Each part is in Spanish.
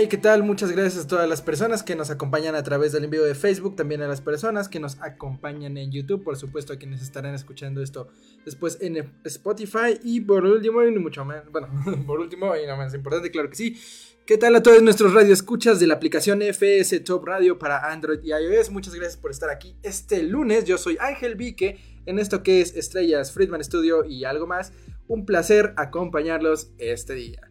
Hey, ¿qué tal? Muchas gracias a todas las personas que nos acompañan a través del envío de Facebook, también a las personas que nos acompañan en YouTube, por supuesto a quienes estarán escuchando esto después en Spotify y por último y mucho más, bueno, por último y no más importante, claro que sí. ¿Qué tal a todos nuestros radioescuchas de la aplicación FS Top Radio para Android y iOS? Muchas gracias por estar aquí este lunes. Yo soy Ángel Vique en esto que es Estrellas, Friedman Studio y algo más. Un placer acompañarlos este día.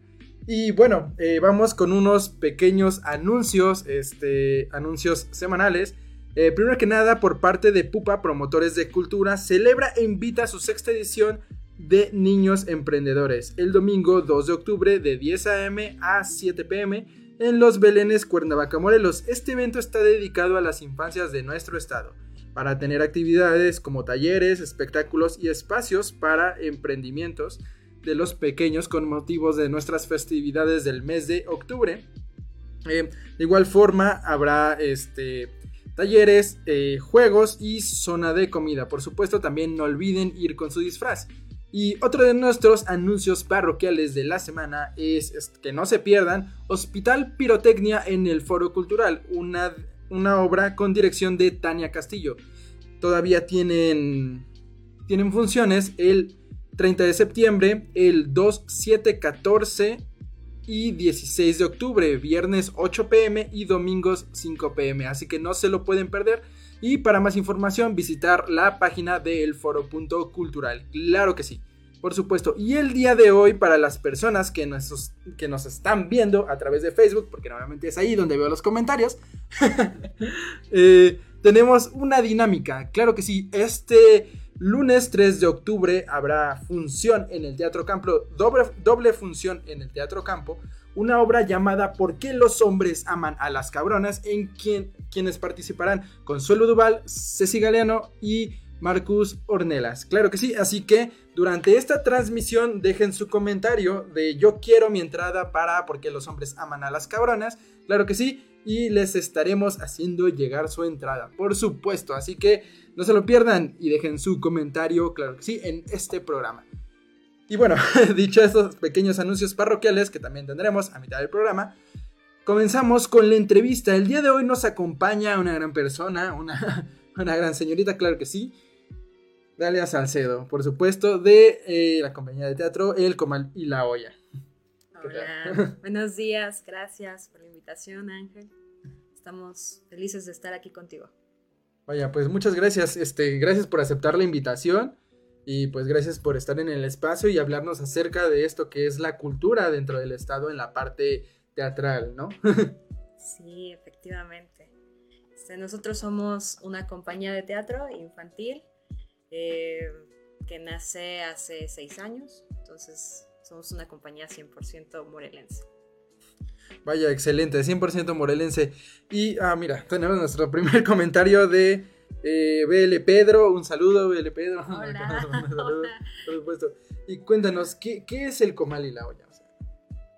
Y bueno, eh, vamos con unos pequeños anuncios, este, anuncios semanales. Eh, primero que nada, por parte de Pupa Promotores de Cultura, celebra e invita a su sexta edición de Niños Emprendedores, el domingo 2 de octubre de 10 a.m. a 7 p.m. en Los Belenes, Cuernavaca, Morelos. Este evento está dedicado a las infancias de nuestro estado, para tener actividades como talleres, espectáculos y espacios para emprendimientos de los pequeños con motivos de nuestras festividades del mes de octubre. Eh, de igual forma habrá este, talleres, eh, juegos y zona de comida. Por supuesto también no olviden ir con su disfraz. Y otro de nuestros anuncios parroquiales de la semana es, es que no se pierdan Hospital Pirotecnia en el Foro Cultural, una, una obra con dirección de Tania Castillo. Todavía tienen, tienen funciones el 30 de septiembre, el 2, 7, 14 y 16 de octubre, viernes 8 pm y domingos 5 pm, así que no se lo pueden perder. Y para más información visitar la página del foro.cultural, claro que sí, por supuesto. Y el día de hoy para las personas que nos, que nos están viendo a través de Facebook, porque normalmente es ahí donde veo los comentarios, eh, tenemos una dinámica, claro que sí, este... Lunes 3 de octubre habrá función en el Teatro Campo, doble, función en el Teatro Campo, una obra llamada ¿Por qué los hombres aman a las cabronas? en quien, quienes participarán Consuelo Duval, Ceci Galeano y Marcus Ornelas. Claro que sí, así que durante esta transmisión dejen su comentario de yo quiero mi entrada para ¿Por qué los hombres aman a las cabronas? Claro que sí, y les estaremos haciendo llegar su entrada, por supuesto, así que no se lo pierdan y dejen su comentario, claro que sí, en este programa. Y bueno, dicho estos pequeños anuncios parroquiales que también tendremos a mitad del programa, comenzamos con la entrevista. El día de hoy nos acompaña una gran persona, una, una gran señorita, claro que sí. Dalia Salcedo, por supuesto, de eh, la compañía de teatro El Comal y la Olla. Hola, buenos días, gracias por la invitación, Ángel. Estamos felices de estar aquí contigo. Vaya, pues muchas gracias, este, gracias por aceptar la invitación y pues gracias por estar en el espacio y hablarnos acerca de esto que es la cultura dentro del estado en la parte teatral, ¿no? sí, efectivamente. Este, nosotros somos una compañía de teatro infantil eh, que nace hace seis años, entonces somos una compañía 100% morelense. Vaya, excelente, 100% morelense. Y, ah, mira, tenemos nuestro primer comentario de eh, BL Pedro. Un saludo, BL Pedro. Hola. Un saludo, por supuesto. Y cuéntanos, ¿qué, qué es el comal y la olla? O sea,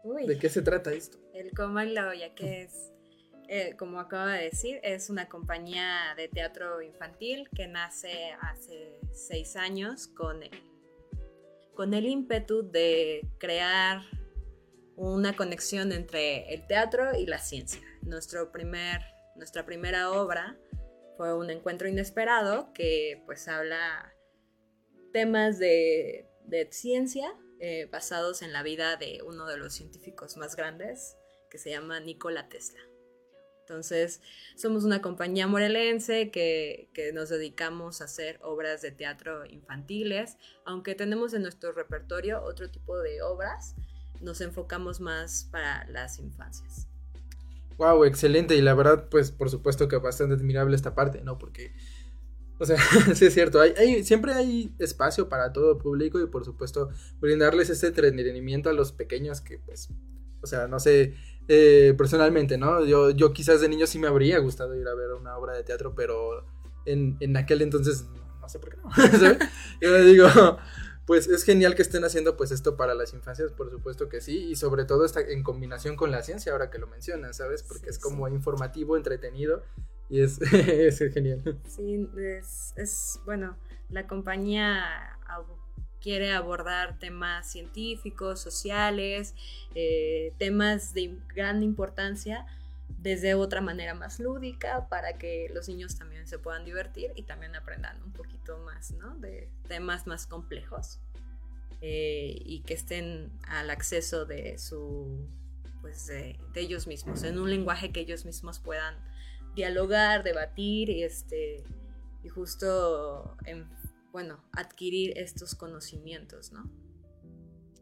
Uy, ¿De qué se trata esto? el Comal y la Olla, que es, eh, como acaba de decir, es una compañía de teatro infantil que nace hace seis años con el, con el ímpetu de crear una conexión entre el teatro y la ciencia. Nuestro primer, nuestra primera obra fue un encuentro inesperado que pues habla temas de, de ciencia eh, basados en la vida de uno de los científicos más grandes que se llama Nikola Tesla. Entonces, somos una compañía morelense que, que, nos dedicamos a hacer obras de teatro infantiles, aunque tenemos en nuestro repertorio otro tipo de obras, nos enfocamos más para las infancias. Wow, excelente. Y la verdad, pues por supuesto que bastante admirable esta parte, ¿no? Porque O sea, sí es cierto, hay, siempre hay espacio para todo público y por supuesto brindarles este entretenimiento a los pequeños que pues, o sea, no sé, eh, personalmente, ¿no? Yo, yo quizás de niño sí me habría gustado ir a ver una obra de teatro, pero en, en aquel entonces no sé por qué no. Yo digo, pues es genial que estén haciendo pues esto para las infancias, por supuesto que sí, y sobre todo está en combinación con la ciencia ahora que lo mencionas, ¿sabes? Porque Sí, es como informativo, entretenido y es, es genial. Sí, es, es, bueno, la compañía quiere abordar temas científicos, sociales, eh, temas de gran importancia desde otra manera más lúdica para que los niños también se puedan divertir y también aprendan un poquito más, ¿no? De temas más complejos eh, y que estén al acceso de su, pues de, de ellos mismos, en un lenguaje que ellos mismos puedan dialogar, debatir y este y justo en- bueno, adquirir estos conocimientos, ¿no?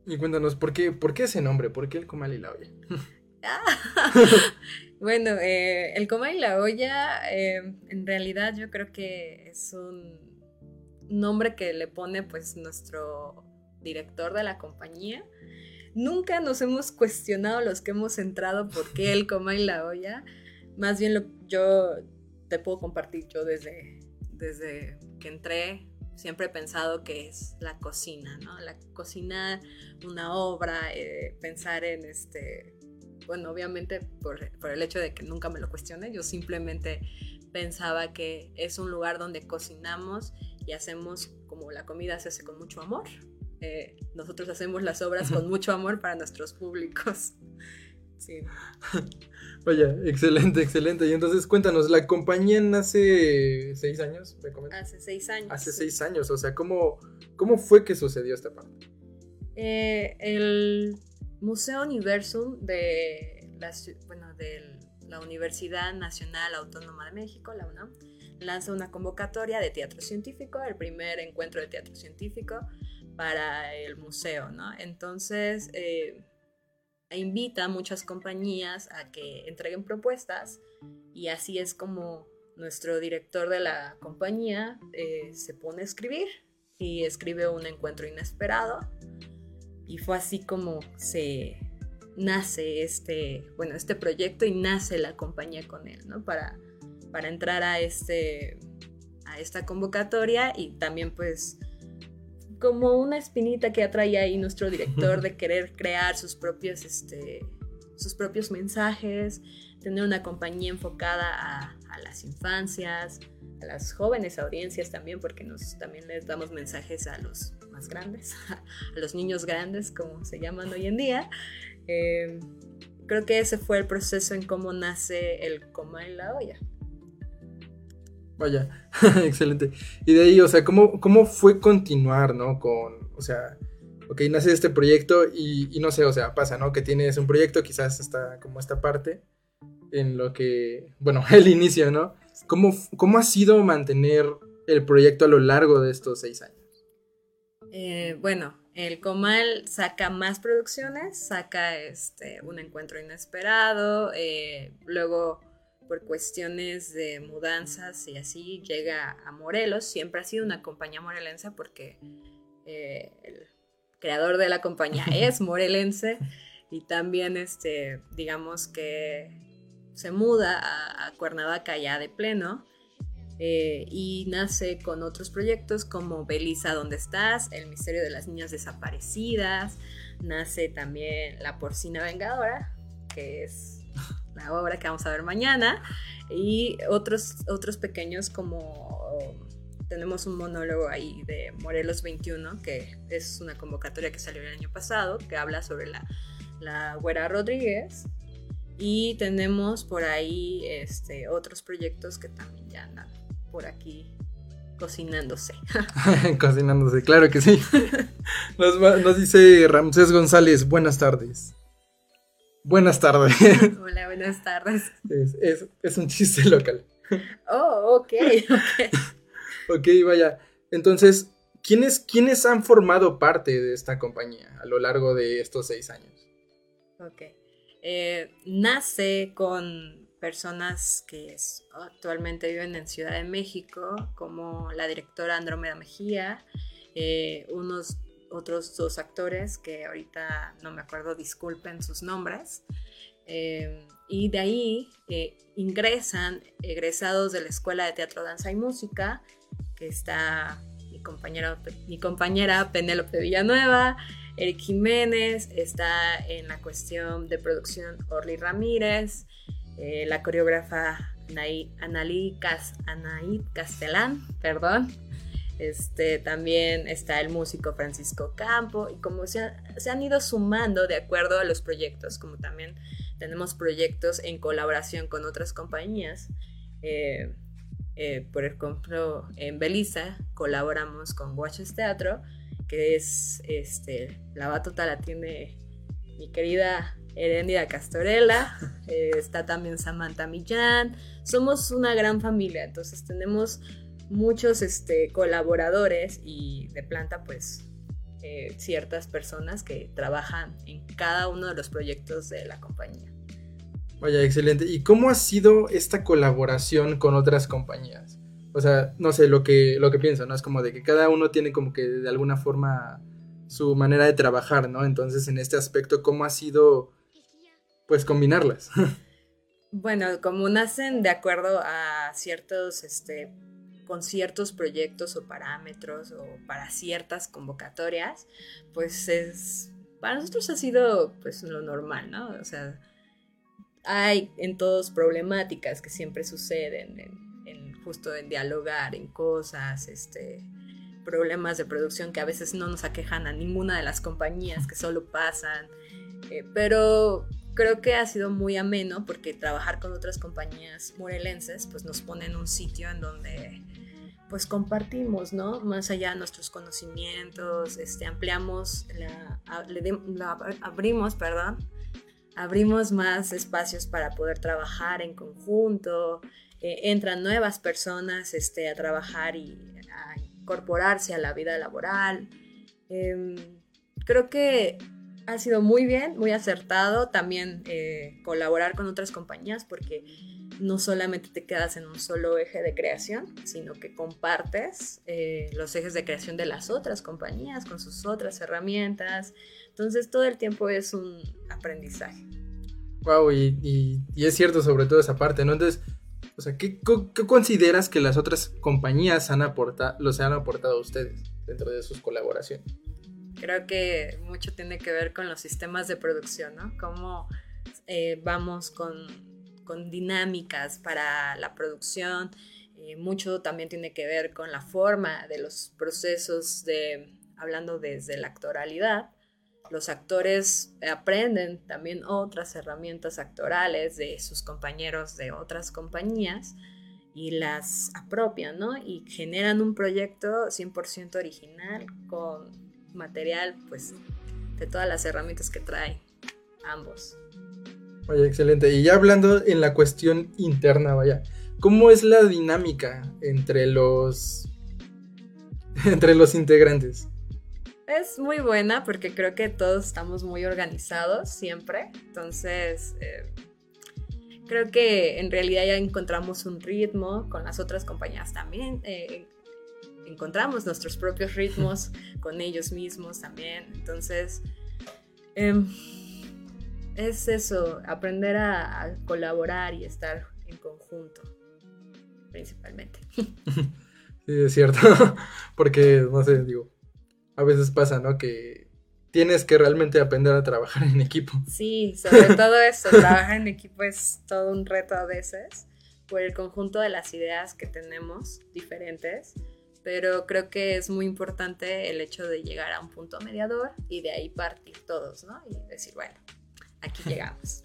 Y cuéntanos, ¿por qué, ¿por qué ese nombre? ¿Por qué el comal y la olla? Bueno, eh, el coma y la olla, eh, en realidad yo creo que es un nombre que le pone pues nuestro director de la compañía. Nunca nos hemos cuestionado los que hemos entrado por qué el coma y la olla. Más bien lo, yo te puedo compartir yo desde, desde que entré. Siempre he pensado que es la cocina, ¿no? La cocina, una obra, eh, pensar en este, bueno, obviamente por, por el hecho de que nunca me lo cuestioné, yo simplemente pensaba que es un lugar donde cocinamos y hacemos como la comida se hace con mucho amor. Eh, nosotros hacemos las obras con mucho amor para nuestros públicos. Sí. Vaya, excelente, excelente. Y entonces cuéntanos, la compañía nace seis años, ¿me comentas? Hace seis años. Hace sí. seis años, o sea, ¿cómo, ¿cómo fue que sucedió esta parte? Eh, el Museo Universum de la, bueno, de la Universidad Nacional Autónoma de México, la UNAM, lanza una convocatoria de teatro científico, el primer encuentro de teatro científico para el museo, ¿no? Entonces, eh, invita a muchas compañías a que entreguen propuestas y así es como nuestro director de la compañía eh, se pone a escribir y escribe un encuentro inesperado y fue así como se nace este, bueno, este proyecto y nace la compañía con él, ¿no? Para, para entrar a, este, a esta convocatoria y también pues como una espinita que atraía ahí nuestro director de querer crear sus propios, este, sus propios mensajes, tener una compañía enfocada a, a las infancias, a las jóvenes audiencias también, porque nos también les damos mensajes a los grandes, a los niños grandes, como se llaman hoy en día. Eh, creo que ese fue el proceso en cómo nace el coma en la olla. Vaya, excelente. Y de ahí, o sea, ¿cómo, cómo fue continuar, ¿no? Con, o sea, ok, nace este proyecto y, y no sé, o sea, pasa, ¿no? Que tienes un proyecto, quizás está como esta parte en lo que, bueno, el inicio, ¿no? ¿Cómo, cómo ha sido mantener el proyecto a lo largo de estos seis años? Eh, bueno, el Comal saca más producciones, saca este, un encuentro inesperado, eh, luego por cuestiones de mudanzas y así llega a Morelos, siempre ha sido una compañía morelense porque eh, el creador de la compañía es morelense y también este, digamos que se muda a, a Cuernavaca ya de pleno eh, y nace con otros proyectos como Belisa, ¿dónde estás? El misterio de las niñas desaparecidas. Nace también La porcina vengadora, que es la obra que vamos a ver mañana. Y otros, otros pequeños como tenemos un monólogo ahí de Morelos 21, que es una convocatoria que salió el año pasado, que habla sobre la, la güera Rodríguez. Y tenemos por ahí este, otros proyectos que también ya andan por aquí cocinándose. Cocinándose, claro que sí. Nos, dice Ramsés González, buenas tardes. Buenas tardes. Hola, buenas tardes. es, es- es un chiste local. Oh, ok, ok. Ok, vaya. Entonces, ¿quiénes, ¿quiénes han formado parte de esta compañía a lo largo de estos seis años? Ok. Eh, nace con personas que actualmente viven en Ciudad de México, como la directora Andrómeda Mejía, eh, unos otros dos actores que ahorita no me acuerdo, disculpen sus nombres. Eh, y de ahí eh, ingresan egresados de la Escuela de Teatro, Danza y Música, que está mi compañera, mi compañera Penélope Villanueva, Eric Jiménez, está en la cuestión de producción Orly Ramírez, eh, la coreógrafa Anaí, Analí Cas- Anaí Castelán, perdón. Este, también está el músico Francisco Campo y como se han ido sumando de acuerdo a los proyectos, como también tenemos proyectos en colaboración con otras compañías. Eh, eh, por ejemplo, en Belisa colaboramos con Watches Teatro, que es este, la batuta la tiene mi querida Heréndida Castorela, eh, está también Samantha Millán, somos una gran familia, entonces tenemos muchos este, colaboradores y de planta pues eh, ciertas personas que trabajan en cada uno de los proyectos de la compañía. Vaya, excelente. ¿Y cómo ha sido esta colaboración con otras compañías? O sea, no sé, lo que, lo que pienso, ¿no? Es como de que cada uno tiene como que de alguna forma su manera de trabajar, ¿no? Entonces, en este aspecto, ¿cómo ha sido, pues, combinarlas? Bueno, como nacen de acuerdo a ciertos, este, con ciertos proyectos o parámetros o para ciertas convocatorias, pues es, para nosotros ha sido pues lo normal, ¿no? O sea, hay en todos problemáticas que siempre suceden, en, justo en dialogar, en cosas, este, problemas de producción que a veces no nos aquejan a ninguna de las compañías, que solo pasan, eh, pero creo que ha sido muy ameno porque trabajar con otras compañías morelenses pues nos pone en un sitio en donde pues compartimos, ¿no? Más allá de nuestros conocimientos, este, ampliamos, la, abrimos, perdón, abrimos más espacios para poder trabajar en conjunto, eh, entran nuevas personas este, a trabajar y a incorporarse a la vida laboral. Em, creo que ha sido muy bien, muy acertado también eh, colaborar con otras compañías porque no solamente te quedas en un solo eje de creación, sino que compartes eh, los ejes de creación de las otras compañías con sus otras herramientas. Entonces todo el tiempo es un aprendizaje. Wow, y, es cierto sobre todo esa parte, ¿no? Entonces, o sea, ¿qué, co- qué consideras que las otras compañías han aportado, los han aportado a ustedes dentro de sus colaboraciones? Creo que mucho tiene que ver con los sistemas de producción, ¿no? Cómo eh, vamos con, con dinámicas para la producción. Eh, mucho también tiene que ver con la forma de los procesos de, hablando desde la actoralidad. Los actores aprenden también otras herramientas actorales de sus compañeros de otras compañías y las apropian, ¿no? Y generan un proyecto 100% original con material, pues, de todas las herramientas que traen ambos. Vaya, excelente. Y ya hablando en la cuestión interna, vaya, ¿cómo es la dinámica entre los entre los integrantes? Es muy buena porque creo que todos estamos muy organizados siempre. Entonces, eh, creo que en realidad ya encontramos un ritmo con las otras compañías también. eh, encontramos nuestros propios ritmos con ellos mismos también. Entonces, em, es eso, aprender a, a colaborar y estar en conjunto, principalmente. Sí, es cierto. Porque, no sé, digo, a veces pasa, ¿no? Que tienes que realmente aprender a trabajar en equipo. Sí, sobre todo eso, trabajar en equipo es todo un reto a veces por el conjunto de las ideas que tenemos diferentes, pero creo que es muy importante el hecho de llegar a un punto mediador y de ahí partir todos, ¿no? Y decir, bueno, aquí llegamos.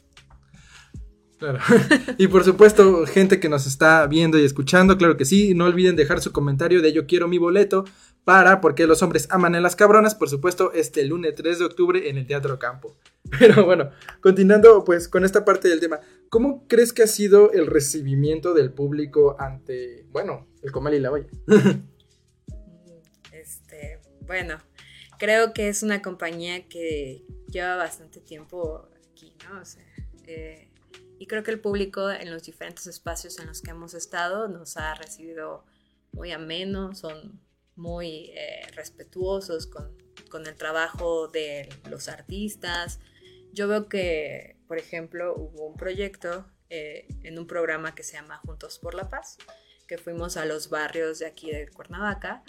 Claro. Y por supuesto, gente que nos está viendo y escuchando, claro que sí, no olviden dejar su comentario de yo quiero mi boleto para porque los hombres aman a las cabronas, por supuesto, este lunes 3 de octubre en el Teatro Campo. Pero bueno, continuando pues con esta parte del tema, ¿cómo crees que ha sido el recibimiento del público ante, bueno, el Comal y la Valla? Bueno, creo que es una compañía que lleva bastante tiempo aquí, ¿no? O sea, eh, Y creo que el público en los diferentes espacios en los que hemos estado nos ha recibido muy ameno, son muy eh, respetuosos con, con el trabajo de los artistas. Yo veo que, por ejemplo, hubo un proyecto eh, en un programa que se llama Juntos por la Paz, que fuimos a los barrios de aquí de Cuernavaca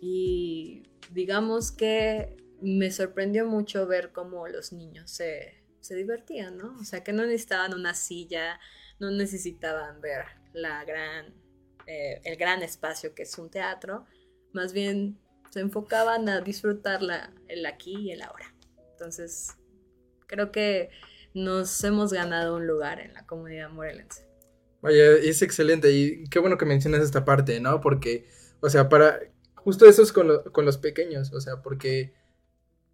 y digamos que me sorprendió mucho ver cómo los niños se, se divertían, ¿no? O sea, que no necesitaban una silla, no necesitaban ver la gran, eh, el gran espacio que es un teatro, más bien se enfocaban a disfrutar la, el aquí y el ahora. Entonces, creo que nos hemos ganado un lugar en la comunidad morelense. Vaya, es excelente y qué bueno que mencionas esta parte, ¿no? Porque, o sea, para, justo eso es con, lo- con los pequeños, o sea, porque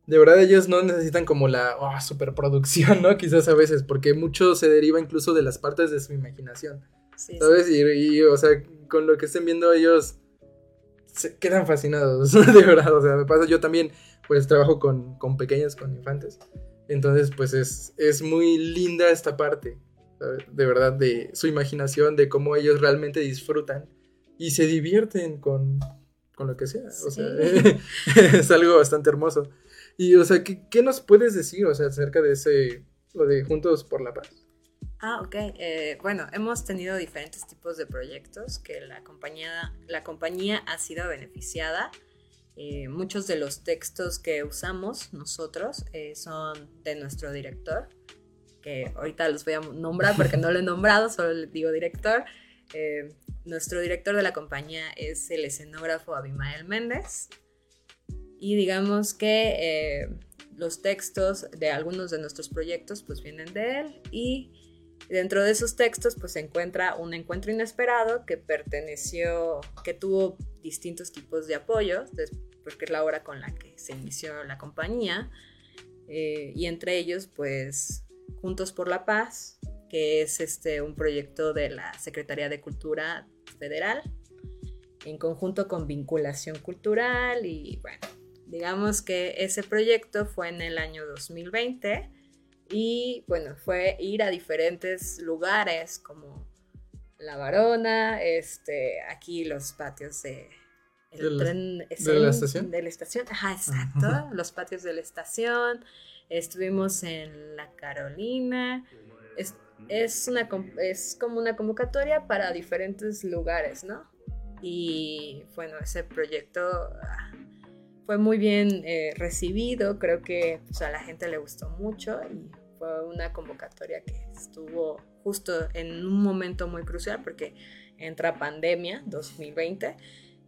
de verdad ellos no necesitan como la oh, superproducción, ¿no? Quizás a veces, porque mucho se deriva incluso de las partes de su imaginación, Sí, sí. ¿sabes? Y, y, o sea, con lo que estén viendo ellos se quedan fascinados, de verdad, o sea, me pasa, yo también, pues trabajo con, con pequeños, con infantes, entonces, pues es, es muy linda esta parte, ¿sabes? de verdad, de su imaginación, de cómo ellos realmente disfrutan y se divierten con, con lo que sea. O sea, es algo bastante hermoso. Y, o sea, ¿qué, qué nos puedes decir, o sea, acerca de ese, lo de Juntos por la Paz? Ah, ok. Eh, bueno, hemos tenido diferentes tipos de proyectos que la compañía, la compañía ha sido beneficiada. Eh, muchos de los textos que usamos nosotros eh, son de nuestro director, que ahorita los voy a nombrar porque no lo he nombrado, solo le digo director. Eh, nuestro director de la compañía es el escenógrafo Abimael Méndez. Y digamos que eh, los textos de algunos de nuestros proyectos pues vienen de él y Dentro de esos textos, pues se encuentra un encuentro inesperado que perteneció, que tuvo distintos tipos de apoyos, porque es la obra con la que se inició la compañía, eh, y entre ellos, pues, Juntos por la Paz, que es este, un proyecto de la Secretaría de Cultura Federal, en conjunto con Vinculación Cultural, y bueno, digamos que ese proyecto fue en el año 2020 y bueno, fue ir a diferentes lugares como La Varona, este, aquí los patios de, el ¿De la- tren- de la estación? De la estación, ajá, exacto, los patios de la estación. Estuvimos en La Carolina. Es, es, una, es como una convocatoria para diferentes lugares, ¿no? Y bueno, ese proyecto ah, fue muy bien eh, recibido, creo que pues, a la gente le gustó mucho y fue una convocatoria que estuvo justo en un momento muy crucial porque entra pandemia 2020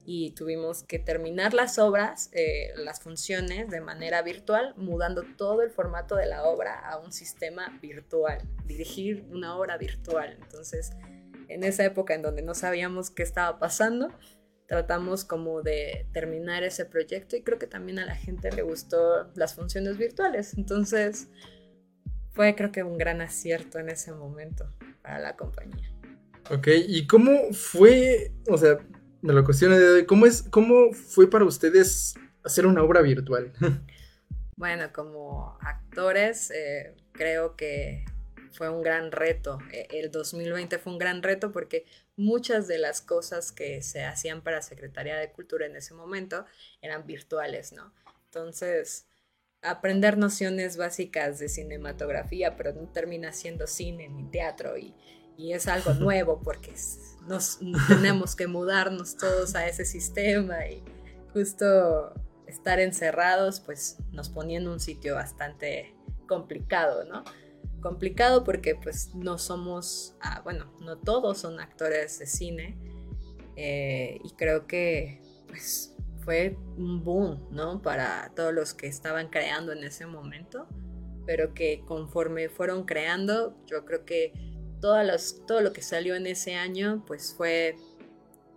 y tuvimos que terminar las obras, eh, las funciones de manera virtual, mudando todo el formato de la obra a un sistema virtual, dirigir una obra virtual. Entonces, en esa época en donde no sabíamos qué estaba pasando, tratamos como de terminar ese proyecto y creo que también a la gente le gustó las funciones virtuales. Entonces, fue creo que un gran acierto en ese momento para la compañía. Ok, ¿y cómo fue, o sea, me lo cuestiono de hoy, ¿cómo, es, ¿cómo fue para ustedes hacer una obra virtual? Bueno, como actores, eh, creo que fue un gran reto. Eh, El 2020 fue un gran reto porque muchas de las cosas que se hacían para Secretaría de Cultura en ese momento eran virtuales, ¿no? Entonces, aprender nociones básicas de cinematografía, pero no termina siendo cine ni teatro y, y es algo nuevo porque nos tenemos que mudarnos todos a ese sistema y justo estar encerrados pues nos ponía en un sitio bastante complicado, ¿no? Complicado porque pues no somos, ah, bueno, no todos son actores de cine eh, y creo que pues fue un boom, ¿no? Para todos los que estaban creando en ese momento, pero que conforme fueron creando, yo creo que todo lo que salió en ese año pues fue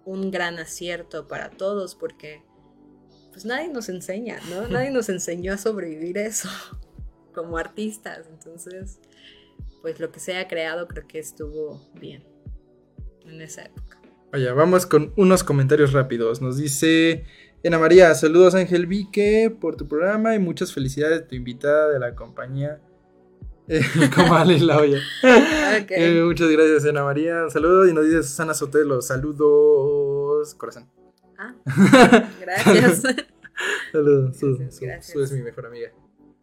un gran acierto para todos porque pues nadie nos enseña, ¿no? Nadie nos enseñó a sobrevivir eso como artistas, entonces pues lo que se ha creado creo que estuvo bien en esa época. Vaya, vamos con unos comentarios rápidos. Nos dice Ana María, saludos Ángel Vique por tu programa y muchas felicidades tu invitada de la compañía Comal y la olla. Ok. Eh, muchas gracias, Ana María. Un saludo. Y nos dice Susana Sotelo. Saludos, corazón. Ah, gracias. Saludos. Su, es mi mejor amiga.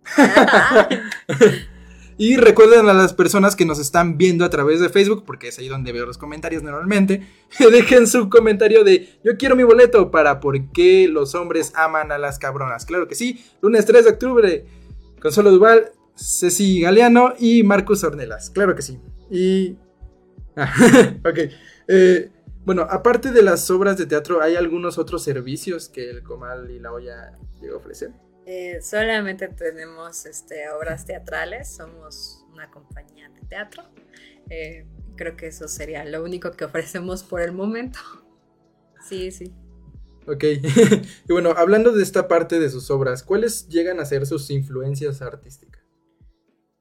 Y recuerden a las personas que nos están viendo a través de Facebook, porque es ahí donde veo los comentarios normalmente, dejen su comentario de yo quiero mi boleto para por qué los hombres aman a las cabronas. Claro que sí, lunes 3 de octubre, Consuelo Duval, Ceci Galeano y Marcus Ornelas. Claro que sí. Y... Ah, ok. Eh, bueno, aparte de las obras de teatro, ¿hay algunos otros servicios que el Comal y la olla llega a ofrecer? Eh, solamente tenemos este, obras teatrales, somos una compañía de teatro. Eh, creo que eso sería lo único que ofrecemos por el momento. Sí, sí. Ok. y bueno, hablando de esta parte de sus obras, ¿cuáles llegan a ser sus influencias artísticas?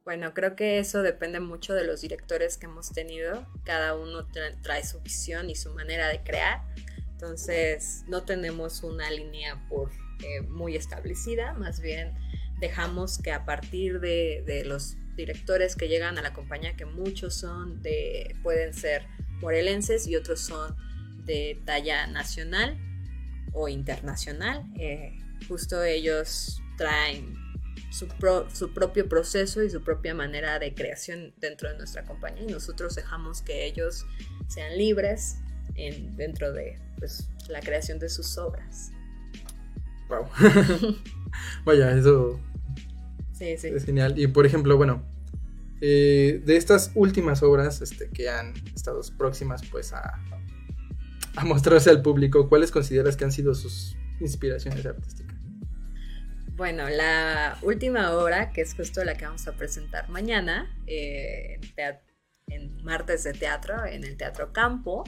Bueno, creo que eso depende mucho de los directores que hemos tenido. Cada uno tra- trae su visión y su manera de crear. Entonces, no tenemos una línea por eh, muy establecida, más bien dejamos que a partir de, de los directores que llegan a la compañía, que muchos son de, pueden ser morelenses y otros son de talla nacional o internacional, eh, justo ellos traen su, pro- su propio proceso y su propia manera de creación dentro de nuestra compañía y nosotros dejamos que ellos sean libres en, dentro de pues, la creación de sus obras. Wow. Vaya, eso Sí, sí. es genial. Y por ejemplo, bueno, eh, de estas últimas obras este, que han estado próximas pues a, a mostrarse al público, ¿cuáles consideras que han sido sus inspiraciones artísticas? Bueno, la última obra, que es justo la que vamos a presentar mañana, eh, en, martes de teatro, en el Teatro Campo,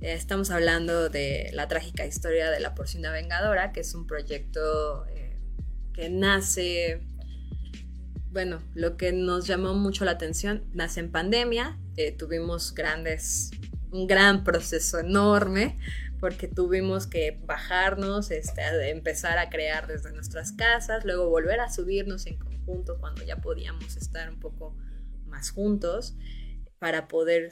eh, estamos hablando de la trágica historia de la porcina vengadora, que es un proyecto eh, que nace, bueno, lo que nos llamó mucho la atención, nace en pandemia, tuvimos grandes, un gran proceso enorme porque tuvimos que bajarnos, este, empezar a crear desde nuestras casas, luego volver a subirnos en conjunto cuando ya podíamos estar un poco más juntos para poder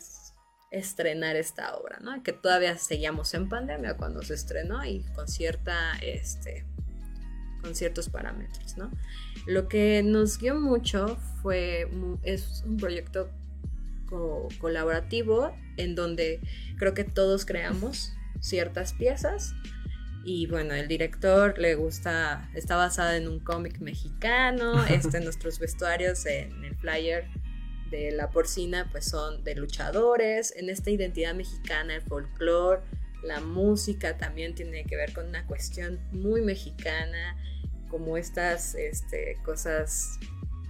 estrenar esta obra, ¿no? Que todavía seguíamos en pandemia cuando se estrenó y con cierta, este, con ciertos parámetros, ¿no? Lo que nos guió mucho fue, es un proyecto co- colaborativo en donde creo que todos creamos ciertas piezas. Y bueno, el director le gusta, está basada en un cómic mexicano, este, nuestros vestuarios en el flyer de la porcina pues son de luchadores, en esta identidad mexicana, el folclore, la música también tiene que ver con una cuestión muy mexicana, como estas este, cosas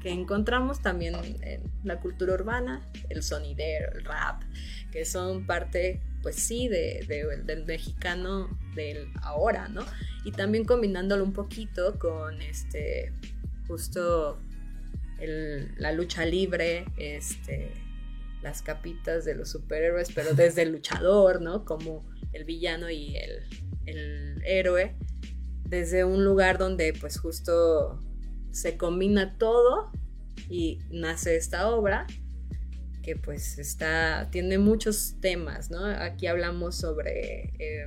que encontramos también en la cultura urbana, el sonidero, el rap, que son parte, pues sí, de, de- del mexicano del ahora, ¿no? Y también combinándolo un poquito con este, justo la lucha libre, este, las capitas de los superhéroes, pero desde el luchador, ¿no? Como el villano y el, el héroe, desde un lugar donde pues justo se combina todo y nace esta obra que pues está, tiene muchos temas, ¿no? Aquí hablamos sobre eh,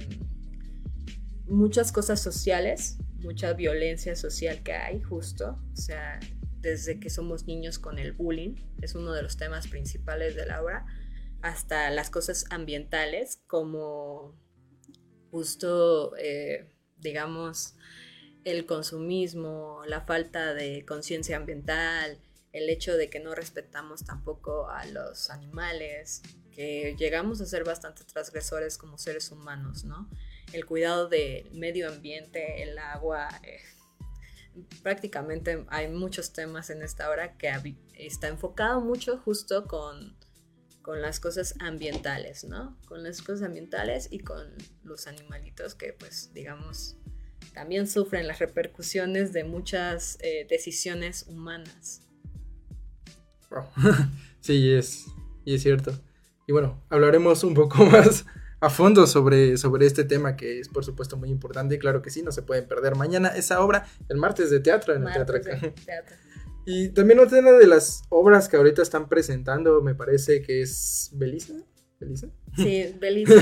muchas cosas sociales, mucha violencia social que hay justo, o sea, desde que somos niños con el bullying, es uno de los temas principales de la obra, hasta las cosas ambientales como justo, eh, digamos, el consumismo, la falta de conciencia ambiental, el hecho de que no respetamos tampoco a los animales, que llegamos a ser bastante transgresores como seres humanos, ¿no? El cuidado del medio ambiente, el agua, eh, prácticamente hay muchos temas en esta obra que está enfocado mucho justo con, con las cosas ambientales, ¿no? Con las cosas ambientales y con los animalitos que pues digamos también sufren las repercusiones de muchas eh, decisiones humanas. Wow. sí, es, y es cierto. Y bueno, hablaremos un poco más a fondo sobre, sobre este tema que es por supuesto muy importante. Claro que sí, no se pueden perder mañana esa obra, el martes de teatro en el Martes teatro. de teatro. Y también otra de las obras que ahorita están presentando, me parece que es Belisa. ¿Belisa? Sí, Belice.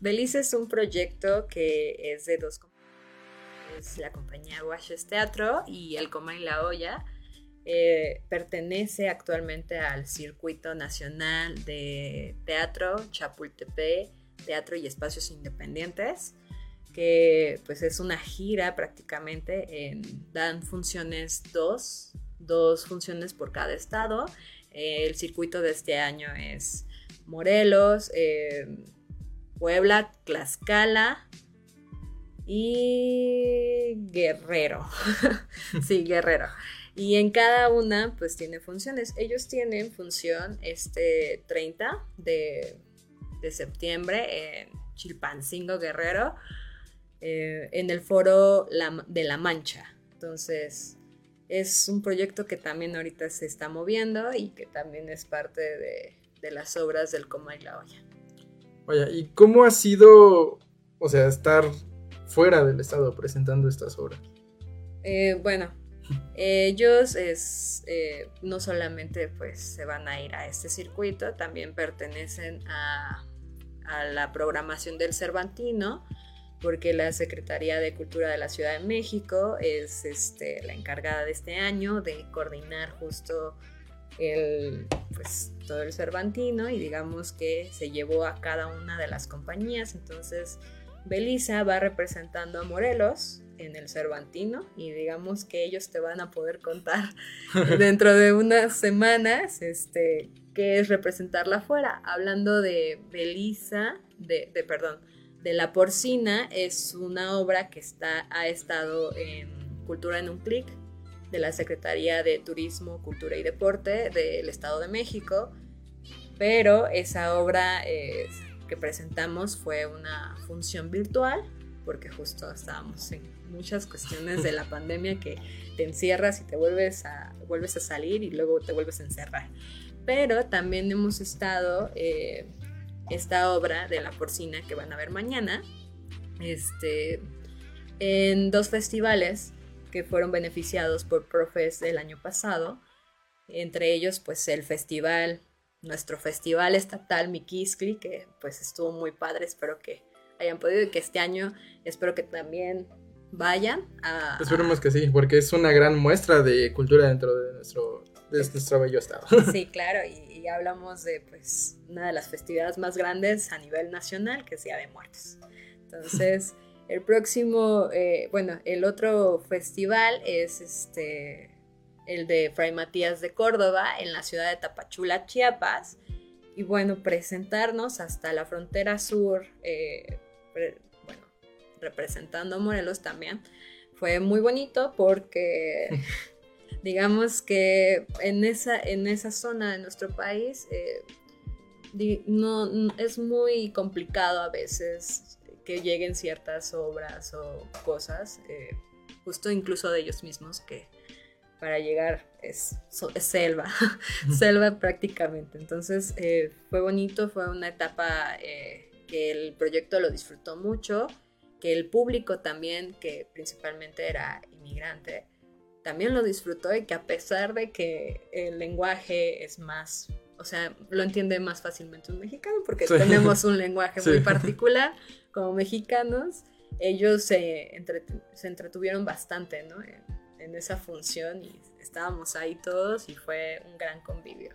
Belice es un proyecto que es de dos compañías. Es la compañía Washes Teatro y el Coma y la Olla. Eh, pertenece actualmente al Circuito Nacional de Teatro Chapultepec, Teatro y Espacios Independientes, que pues es una gira prácticamente, en- dan funciones dos, dos funciones por cada estado. Eh, el circuito de este año es Morelos, eh, Puebla, Tlaxcala y Guerrero. sí, Guerrero. Y en cada una, pues tiene funciones. Ellos tienen función este 30 de, de septiembre en Chilpancingo, Guerrero, eh, en el foro de La Mancha. Entonces, es un proyecto que también ahorita se está moviendo y que también es parte de, de las obras del Coma y la Olla. Vaya, ¿y cómo ha sido, o sea, estar fuera del estado presentando estas obras? Eh, bueno, ellos es, eh, no solamente pues se van a ir a este circuito, también pertenecen a, a la programación del Cervantino, porque la Secretaría de Cultura de la Ciudad de México es este, la encargada de este año de coordinar justo el, pues, todo el Cervantino y digamos que se llevó a cada una de las compañías. Entonces, Belisa va representando a Morelos en el Cervantino y digamos que ellos te van a poder contar dentro de unas semanas este, qué es representarla afuera. Hablando de Belisa, de, de perdón, de La Porcina, es una obra que está, ha estado en Cultura en un clic de la Secretaría de Turismo, Cultura y Deporte del Estado de México, pero esa obra eh, que presentamos fue una función virtual, porque justo estábamos en muchas cuestiones de la pandemia que te encierras y te vuelves a, vuelves a salir y luego te vuelves a encerrar. Pero también hemos estado eh, esta obra de la porcina que van a ver mañana, este, en dos festivales que fueron beneficiados por Profes del año pasado, entre ellos pues el festival, nuestro festival estatal Miquiscli, que pues estuvo muy padre, espero que hayan podido y que este año espero que también vayan a... Esperemos que sí, porque es una gran muestra de cultura dentro de nuestro, de nuestro bello estado. Sí, claro, y, y hablamos de pues una de las festividades más grandes a nivel nacional, que es Día de Muertos. Entonces, el próximo, eh, bueno, el otro festival es este, el de Fray Matías de Córdoba, en la ciudad de Tapachula, Chiapas. Y bueno, presentarnos hasta la frontera sur, eh, bueno, representando a Morelos también, fue muy bonito porque digamos que en esa, en esa zona de nuestro país eh, di- no, es muy complicado a veces que lleguen ciertas obras o cosas, eh, justo incluso de ellos mismos, que para llegar es, so- es selva, selva prácticamente. Entonces eh, fue bonito, fue una etapa eh, que el proyecto lo disfrutó mucho, que el público también, que principalmente era inmigrante, también lo disfrutó y que a pesar de que el lenguaje es más, o sea, lo entiende más fácilmente un mexicano porque Sí. tenemos un lenguaje muy particular como mexicanos, ellos se, entretu- se entretuvieron bastante, ¿no? En, esa función y estábamos ahí todos y fue un gran convivio.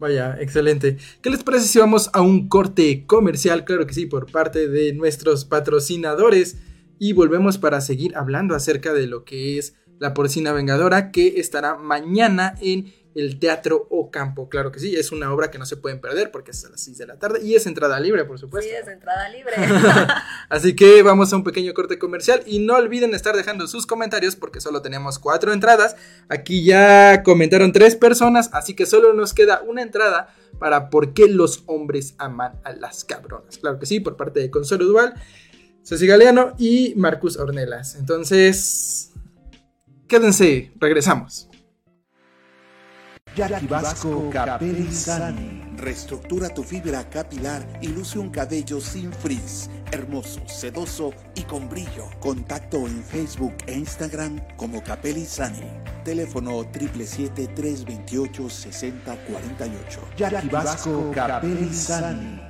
Vaya, excelente. ¿Qué les parece si vamos a un corte comercial? Claro que sí, por parte de nuestros patrocinadores. Y volvemos para seguir hablando acerca de lo que es la porcina vengadora que estará mañana en el Teatro Ocampo. Claro que sí, es una obra que no se pueden perder porque es a las 6 de la tarde y es entrada libre, por supuesto. Sí, es entrada libre. Así que vamos a un pequeño corte comercial y no olviden estar dejando sus comentarios porque solo tenemos cuatro entradas. Aquí ya comentaron tres personas, así que solo nos queda una entrada para por qué los hombres aman a las cabronas. Claro que sí, por parte de Consuelo Duval, Ceci Galeano y Marcus Ornelas. Entonces, quédense, regresamos. Jackie Vasco Capelli. Reestructura tu fibra capilar y luce un cabello sin frizz, hermoso, sedoso y con brillo. Contacto en Facebook e Instagram como Capelli Sani. Teléfono 777-328-6048. Jackie Vasco Capelli Sani.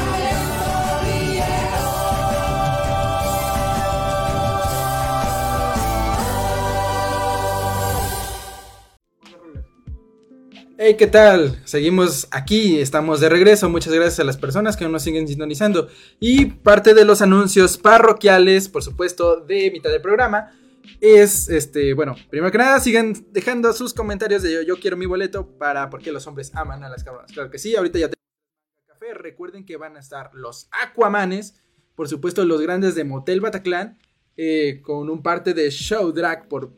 Hey, ¿qué tal? Seguimos aquí, estamos de regreso. Muchas gracias a las personas que nos siguen sintonizando. Y parte de los anuncios parroquiales, por supuesto, de mitad del programa, es este, bueno, primero que nada, sigan dejando sus comentarios de yo, quiero mi boleto para por qué los hombres aman a las cabronas. Claro que sí, ahorita ya tenemos café. Recuerden que van a estar los Aquamanes, por supuesto, los grandes de Motel Bataclan, eh, con un parte de Show Drag por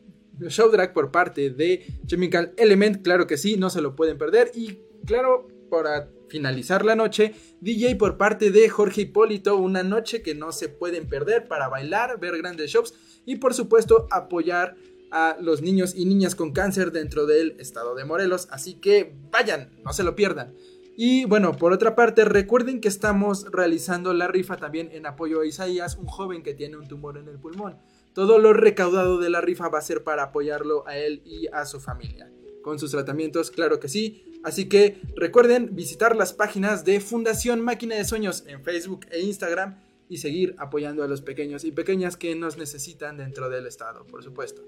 Show Drag por parte de Chemical Element, claro que sí, no se lo pueden perder. Y claro, para finalizar la noche, DJ por parte de Jorge Hipólito, una noche que no se pueden perder para bailar, ver grandes shows y por supuesto apoyar a los niños y niñas con cáncer dentro del estado de Morelos. Así que vayan, no se lo pierdan. Y bueno, por otra parte, recuerden que estamos realizando la rifa también en apoyo a Isaías, un joven que tiene un tumor en el pulmón. Todo lo recaudado de la rifa va a ser para apoyarlo a él y a su familia. Con sus tratamientos, claro que sí. Así que recuerden visitar las páginas de Fundación Máquina de Sueños en Facebook e Instagram y seguir apoyando a los pequeños y pequeñas que nos necesitan dentro del estado, por supuesto.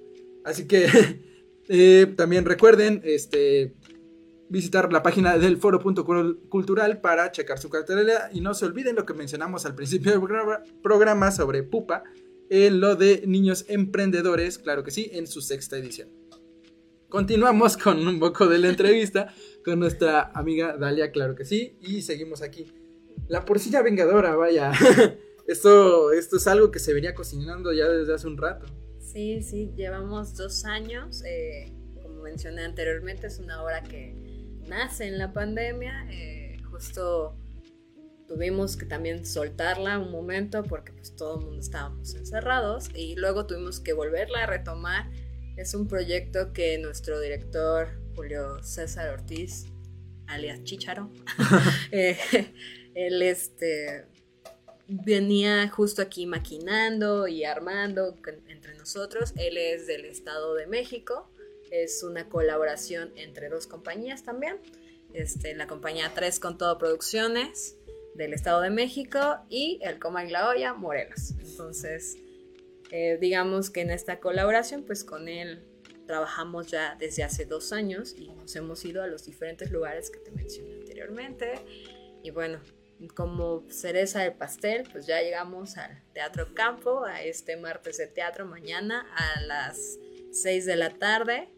Así que eh, también recuerden este, visitar la página del foro.cultural para checar su cartelera y no se olviden lo que mencionamos al principio del programa sobre Pupa en lo de niños emprendedores, claro que sí, en su sexta edición. Continuamos con un poco de la entrevista con nuestra amiga Dalia, claro que sí, y seguimos aquí. La porcilla vengadora, vaya. esto, esto es algo que se venía cocinando ya desde hace un rato. Sí, sí, llevamos dos años. eh, como mencioné anteriormente, es una obra que nace en la pandemia. eh, justo tuvimos que también soltarla un momento porque pues todo el mundo estábamos encerrados y luego tuvimos que volverla a retomar. Es un proyecto que nuestro director Julio César Ortiz, alias Chicharo, eh, él este, venía justo aquí maquinando y armando entre nosotros. Él es del Estado de México. Es una colaboración entre dos compañías también. Este, la compañía 3 con todo producciones del Estado de México y el Coma y la Olla Morelos. Entonces, eh, digamos que en esta colaboración, pues con él trabajamos ya desde hace dos años y nos hemos ido a los diferentes lugares que te mencioné anteriormente. Y bueno, como cereza del pastel, pues ya llegamos al Teatro Campo, a este martes de teatro mañana a las 6 de la tarde,